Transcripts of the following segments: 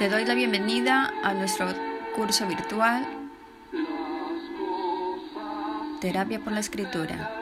Te doy la bienvenida a nuestro curso virtual Terapia por la Escritura.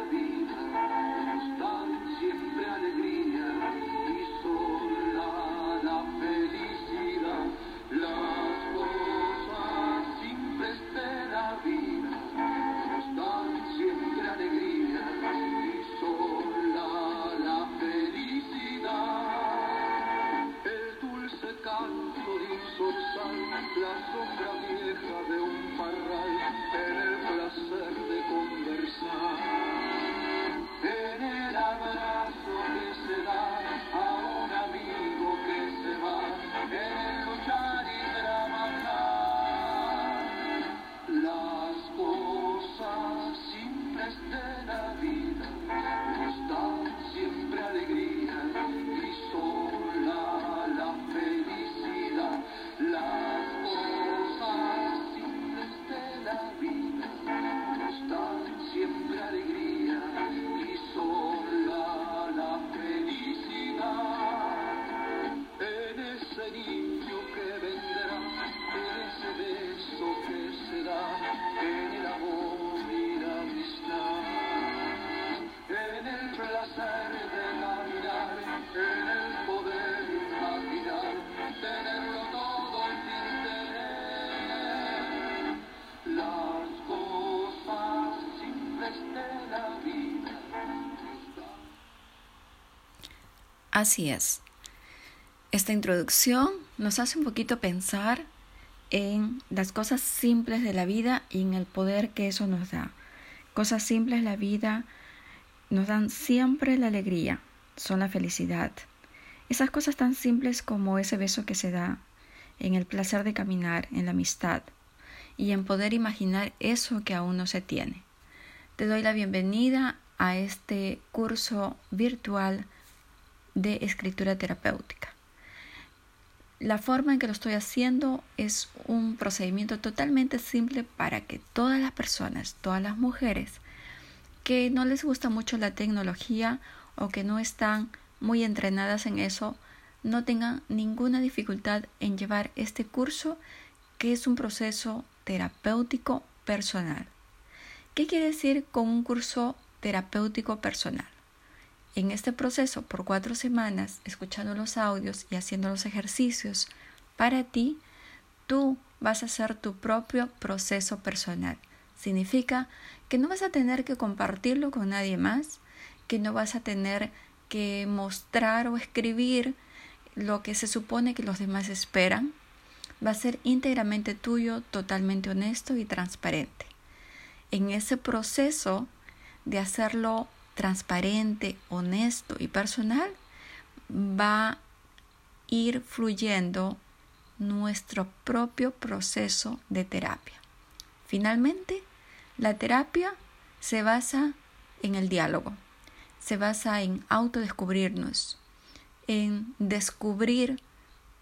Así es. Esta introducción nos hace un poquito pensar en las cosas simples de la vida y en el poder que eso nos da. Cosas simples de la vida nos dan siempre la alegría, son la felicidad. Esas cosas tan simples como ese beso que se da, en el placer de caminar, en la amistad y en poder imaginar eso que aún no se tiene. Te doy la bienvenida a este curso virtual de escritura terapéutica. La forma en que lo estoy haciendo es un procedimiento totalmente simple para que todas las personas, todas las mujeres que no les gusta mucho la tecnología o que no están muy entrenadas en eso, no tengan ninguna dificultad en llevar este curso que es un proceso terapéutico personal. ¿Qué quiere decir con un curso terapéutico personal? En este proceso, por cuatro semanas, escuchando los audios y haciendo los ejercicios, para ti, tú vas a hacer tu propio proceso personal. Significa que no vas a tener que compartirlo con nadie más, que no vas a tener que mostrar o escribir lo que se supone que los demás esperan. Va a ser íntegramente tuyo, totalmente honesto y transparente. En ese proceso de hacerlo transparente, honesto y personal, va a ir fluyendo nuestro propio proceso de terapia. Finalmente, la terapia se basa en el diálogo, se basa en autodescubrirnos, en descubrir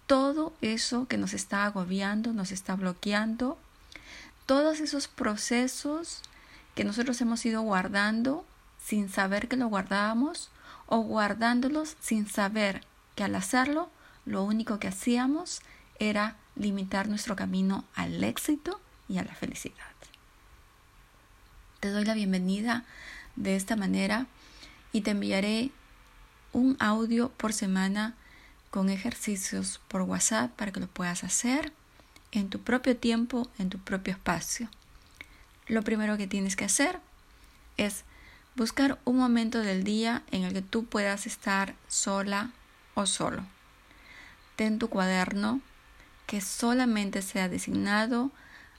todo eso que nos está agobiando, nos está bloqueando, todos esos procesos que nosotros hemos ido guardando sin saber que lo guardábamos o guardándolos sin saber que al hacerlo lo único que hacíamos era limitar nuestro camino al éxito y a la felicidad. Te doy la bienvenida de esta manera y te enviaré un audio por semana con ejercicios por WhatsApp para que lo puedas hacer en tu propio tiempo, en tu propio espacio. Lo primero que tienes que hacer es Buscar un momento del día en el que tú puedas estar sola o solo. Ten tu cuaderno que solamente sea designado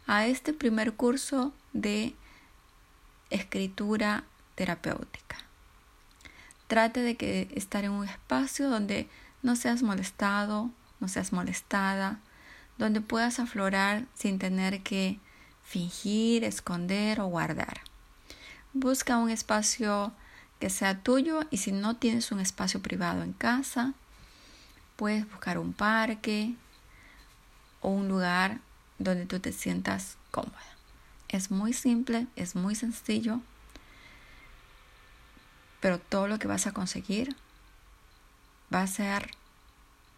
a este primer curso de escritura terapéutica. Trate de que estar en un espacio donde no seas molestado, no seas molestada, donde puedas aflorar sin tener que fingir, esconder o guardar. Busca un espacio que sea tuyo y si no tienes un espacio privado en casa, puedes buscar un parque o un lugar donde tú te sientas cómoda. Es muy simple, es muy sencillo, pero todo lo que vas a conseguir va a ser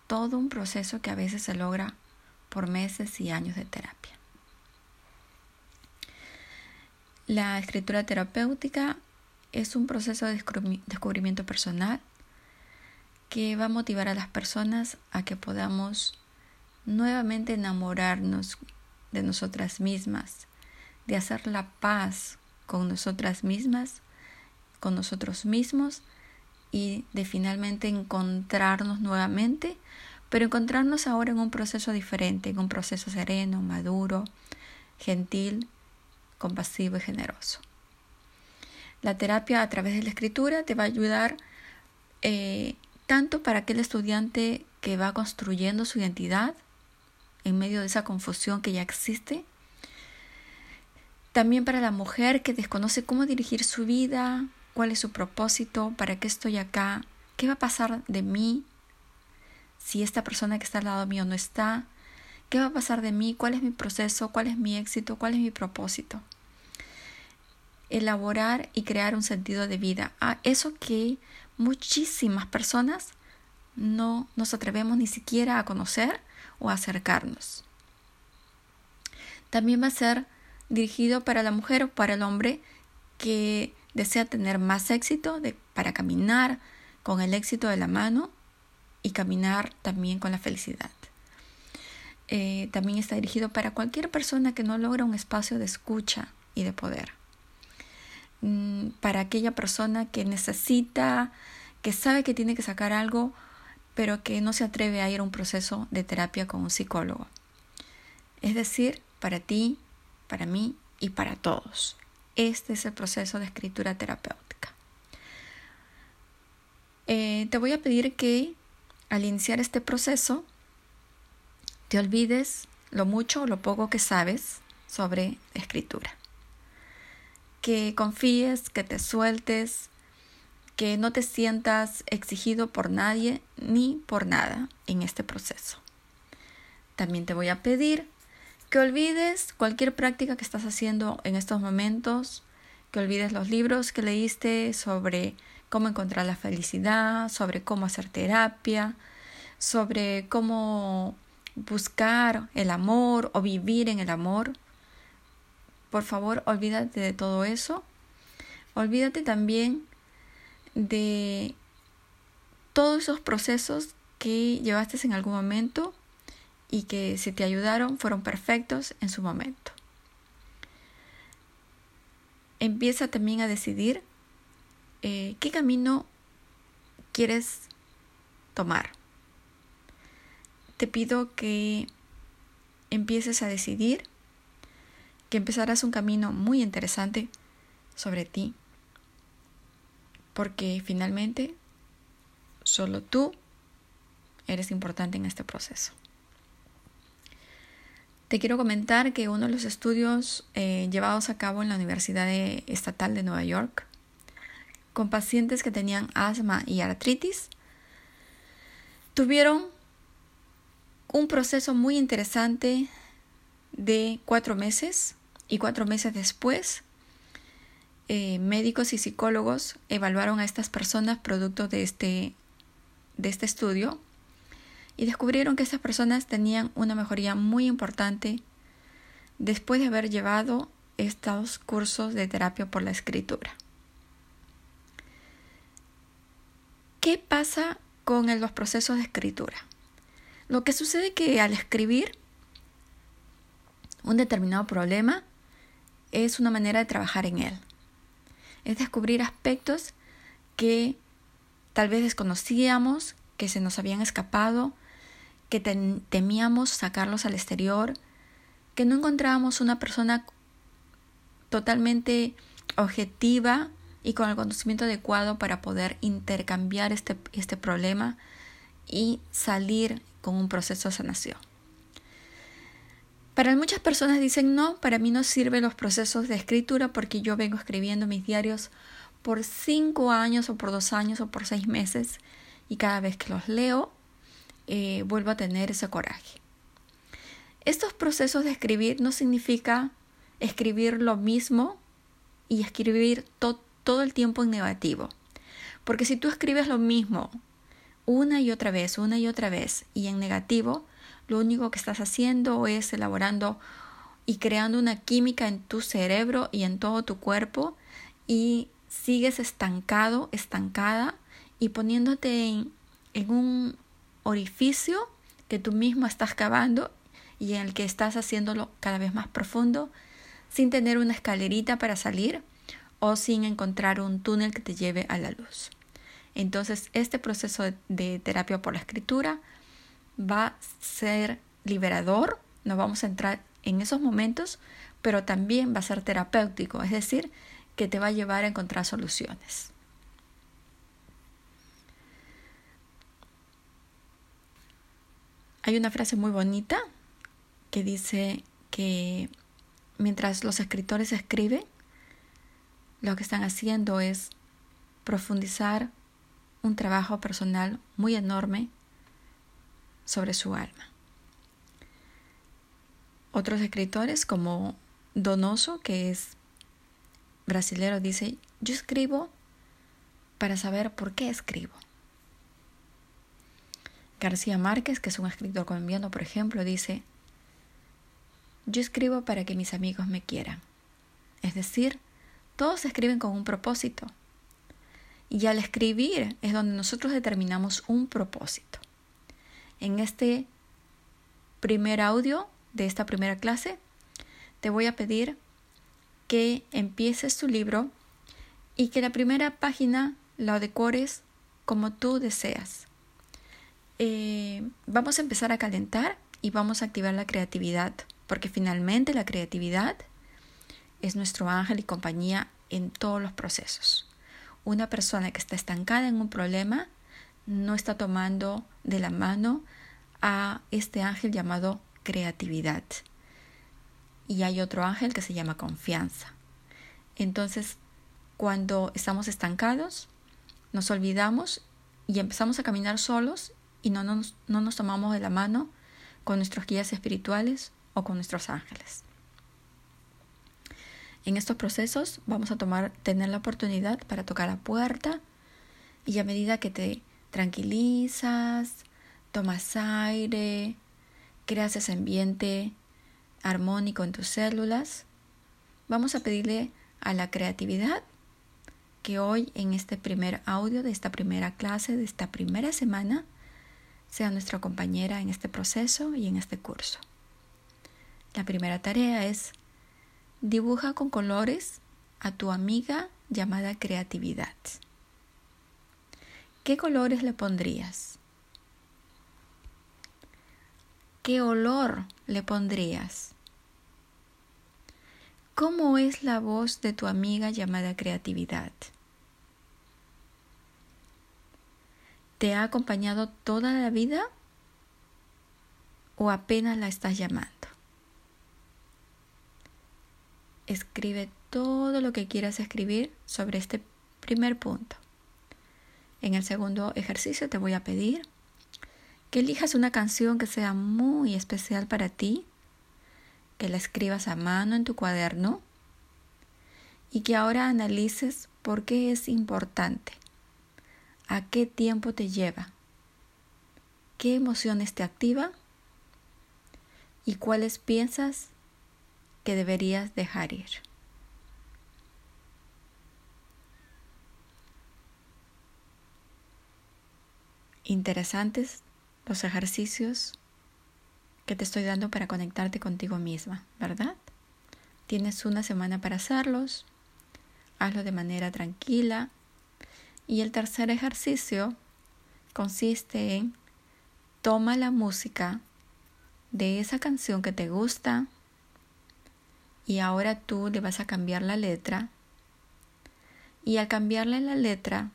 todo un proceso que a veces se logra por meses y años de terapia. La escritura terapéutica es un proceso de descubrimiento personal que va a motivar a las personas a que podamos nuevamente enamorarnos de nosotras mismas, de hacer la paz con nosotras mismas, con nosotros mismos y de finalmente encontrarnos nuevamente, pero encontrarnos ahora en un proceso diferente, en un proceso sereno, maduro, gentil, compasivo y generoso. La terapia a través de la escritura te va a ayudar eh, tanto para aquel estudiante que va construyendo su identidad en medio de esa confusión que ya existe, también para la mujer que desconoce cómo dirigir su vida, cuál es su propósito, para qué estoy acá, qué va a pasar de mí si esta persona que está al lado mío no está, qué va a pasar de mí, cuál es mi proceso, cuál es mi éxito, cuál es mi propósito. Elaborar y crear un sentido de vida. a eso que muchísimas personas no nos atrevemos ni siquiera a conocer o a acercarnos. También va a ser dirigido para la mujer o para el hombre que desea tener más éxito de, para caminar con el éxito de la mano y caminar también con la felicidad. Eh, también está dirigido para cualquier persona que no logra un espacio de escucha y de poder. Mm, para aquella persona que necesita, que sabe que tiene que sacar algo, pero que no se atreve a ir a un proceso de terapia con un psicólogo. Es decir, para ti, para mí y para todos. Este es el proceso de escritura terapéutica. Eh, te voy a pedir que al iniciar este proceso te olvides lo mucho o lo poco que sabes sobre escritura. Que confíes, que te sueltes, que no te sientas exigido por nadie ni por nada en este proceso. También te voy a pedir que olvides cualquier práctica que estás haciendo en estos momentos, que olvides los libros que leíste sobre cómo encontrar la felicidad, sobre cómo hacer terapia, sobre cómo buscar el amor o vivir en el amor. Por favor, olvídate de todo eso. Olvídate también de todos esos procesos que llevaste en algún momento y que si te ayudaron fueron perfectos en su momento. Empieza también a decidir eh, qué camino quieres tomar. Te pido que empieces a decidir, que empezarás un camino muy interesante sobre ti, porque finalmente solo tú eres importante en este proceso. Te quiero comentar que uno de los estudios eh, llevados a cabo en la Universidad Estatal de Nueva York con pacientes que tenían asma y artritis tuvieron un proceso muy interesante de cuatro meses y cuatro meses después eh, médicos y psicólogos evaluaron a estas personas producto de este, de este estudio y descubrieron que estas personas tenían una mejoría muy importante después de haber llevado estos cursos de terapia por la escritura. ¿Qué pasa con los procesos de escritura? Lo que sucede es que al escribir un determinado problema es una manera de trabajar en él. Es descubrir aspectos que tal vez desconocíamos, que se nos habían escapado, que temíamos sacarlos al exterior, que no encontrábamos una persona totalmente objetiva y con el conocimiento adecuado para poder intercambiar este, este problema y salir con un proceso de sanación. Para muchas personas dicen, no, para mí no sirven los procesos de escritura porque yo vengo escribiendo mis diarios por cinco años o por dos años o por seis meses y cada vez que los leo eh, vuelvo a tener ese coraje. Estos procesos de escribir no significa escribir lo mismo y escribir todo el tiempo en negativo. Porque si tú escribes lo mismo una y otra vez, una y otra vez y en negativo, lo único que estás haciendo es elaborando y creando una química en tu cerebro y en todo tu cuerpo y sigues estancado, estancada y poniéndote en, un orificio que tú mismo estás cavando y en el que estás haciéndolo cada vez más profundo sin tener una escalerita para salir o sin encontrar un túnel que te lleve a la luz. Entonces, este proceso de, terapia por la escritura va a ser liberador, nos vamos a entrar en esos momentos, pero también va a ser terapéutico, es decir, que te va a llevar a encontrar soluciones. Hay una frase muy bonita que dice que mientras los escritores escriben, lo que están haciendo es profundizar un trabajo personal muy enorme sobre su alma. Otros escritores como Donoso, que es brasilero, dice, yo escribo para saber por qué escribo. García Márquez, que es un escritor colombiano, por ejemplo, dice, yo escribo para que mis amigos me quieran. Es decir, todos escriben con un propósito. Y al escribir es donde nosotros determinamos un propósito. En este primer audio de esta primera clase, te voy a pedir que empieces tu libro y que la primera página la decores como tú deseas. Eh, vamos a empezar a calentar y vamos a activar la creatividad, porque finalmente la creatividad es nuestro ángel y compañía en todos los procesos. Una persona que está estancada en un problema no está tomando de la mano a este ángel llamado creatividad. Y hay otro ángel que se llama confianza. Entonces, cuando estamos estancados, nos olvidamos y empezamos a caminar solos y no nos, no nos tomamos de la mano con nuestros guías espirituales o con nuestros ángeles. En estos procesos vamos a tomar, tener la oportunidad para tocar la puerta y a medida que te tranquilizas, tomas aire, creas ese ambiente armónico en tus células, vamos a pedirle a la creatividad que hoy en este primer audio de esta primera clase, de esta primera semana, sea nuestra compañera en este proceso y en este curso. La primera tarea es dibuja con colores a tu amiga llamada creatividad. ¿Qué colores le pondrías? ¿Qué olor le pondrías? ¿Cómo es la voz de tu amiga llamada creatividad? ¿Te ha acompañado toda la vida o apenas la estás llamando? Escribe todo lo que quieras escribir sobre este primer punto. En el segundo ejercicio te voy a pedir que elijas una canción que sea muy especial para ti, que la escribas a mano en tu cuaderno y que ahora analices por qué es importante ¿A qué tiempo te lleva? ¿Qué emociones te activa? ¿Y cuáles piensas que deberías dejar ir? Interesantes los ejercicios que te estoy dando para conectarte contigo misma, ¿verdad? Tienes una semana para hacerlos. Hazlo de manera tranquila, y el tercer ejercicio consiste en toma la música de esa canción que te gusta y ahora tú le vas a cambiar la letra y al cambiarle la letra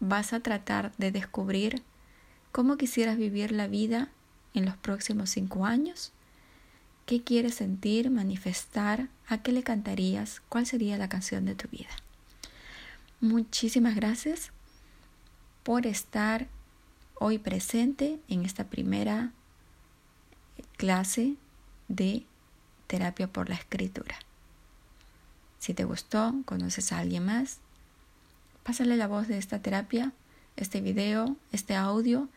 vas a tratar de descubrir cómo quisieras vivir la vida en los próximos cinco años, qué quieres sentir, manifestar, a qué le cantarías, cuál sería la canción de tu vida. Muchísimas gracias por estar hoy presente en esta primera clase de terapia por la escritura. Si te gustó, conoces a alguien más, pásale la voz de esta terapia, este video, este audio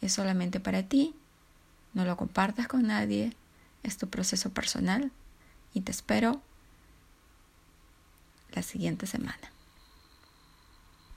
es solamente para ti no lo compartas con nadie, es tu proceso personal y te espero la siguiente semana.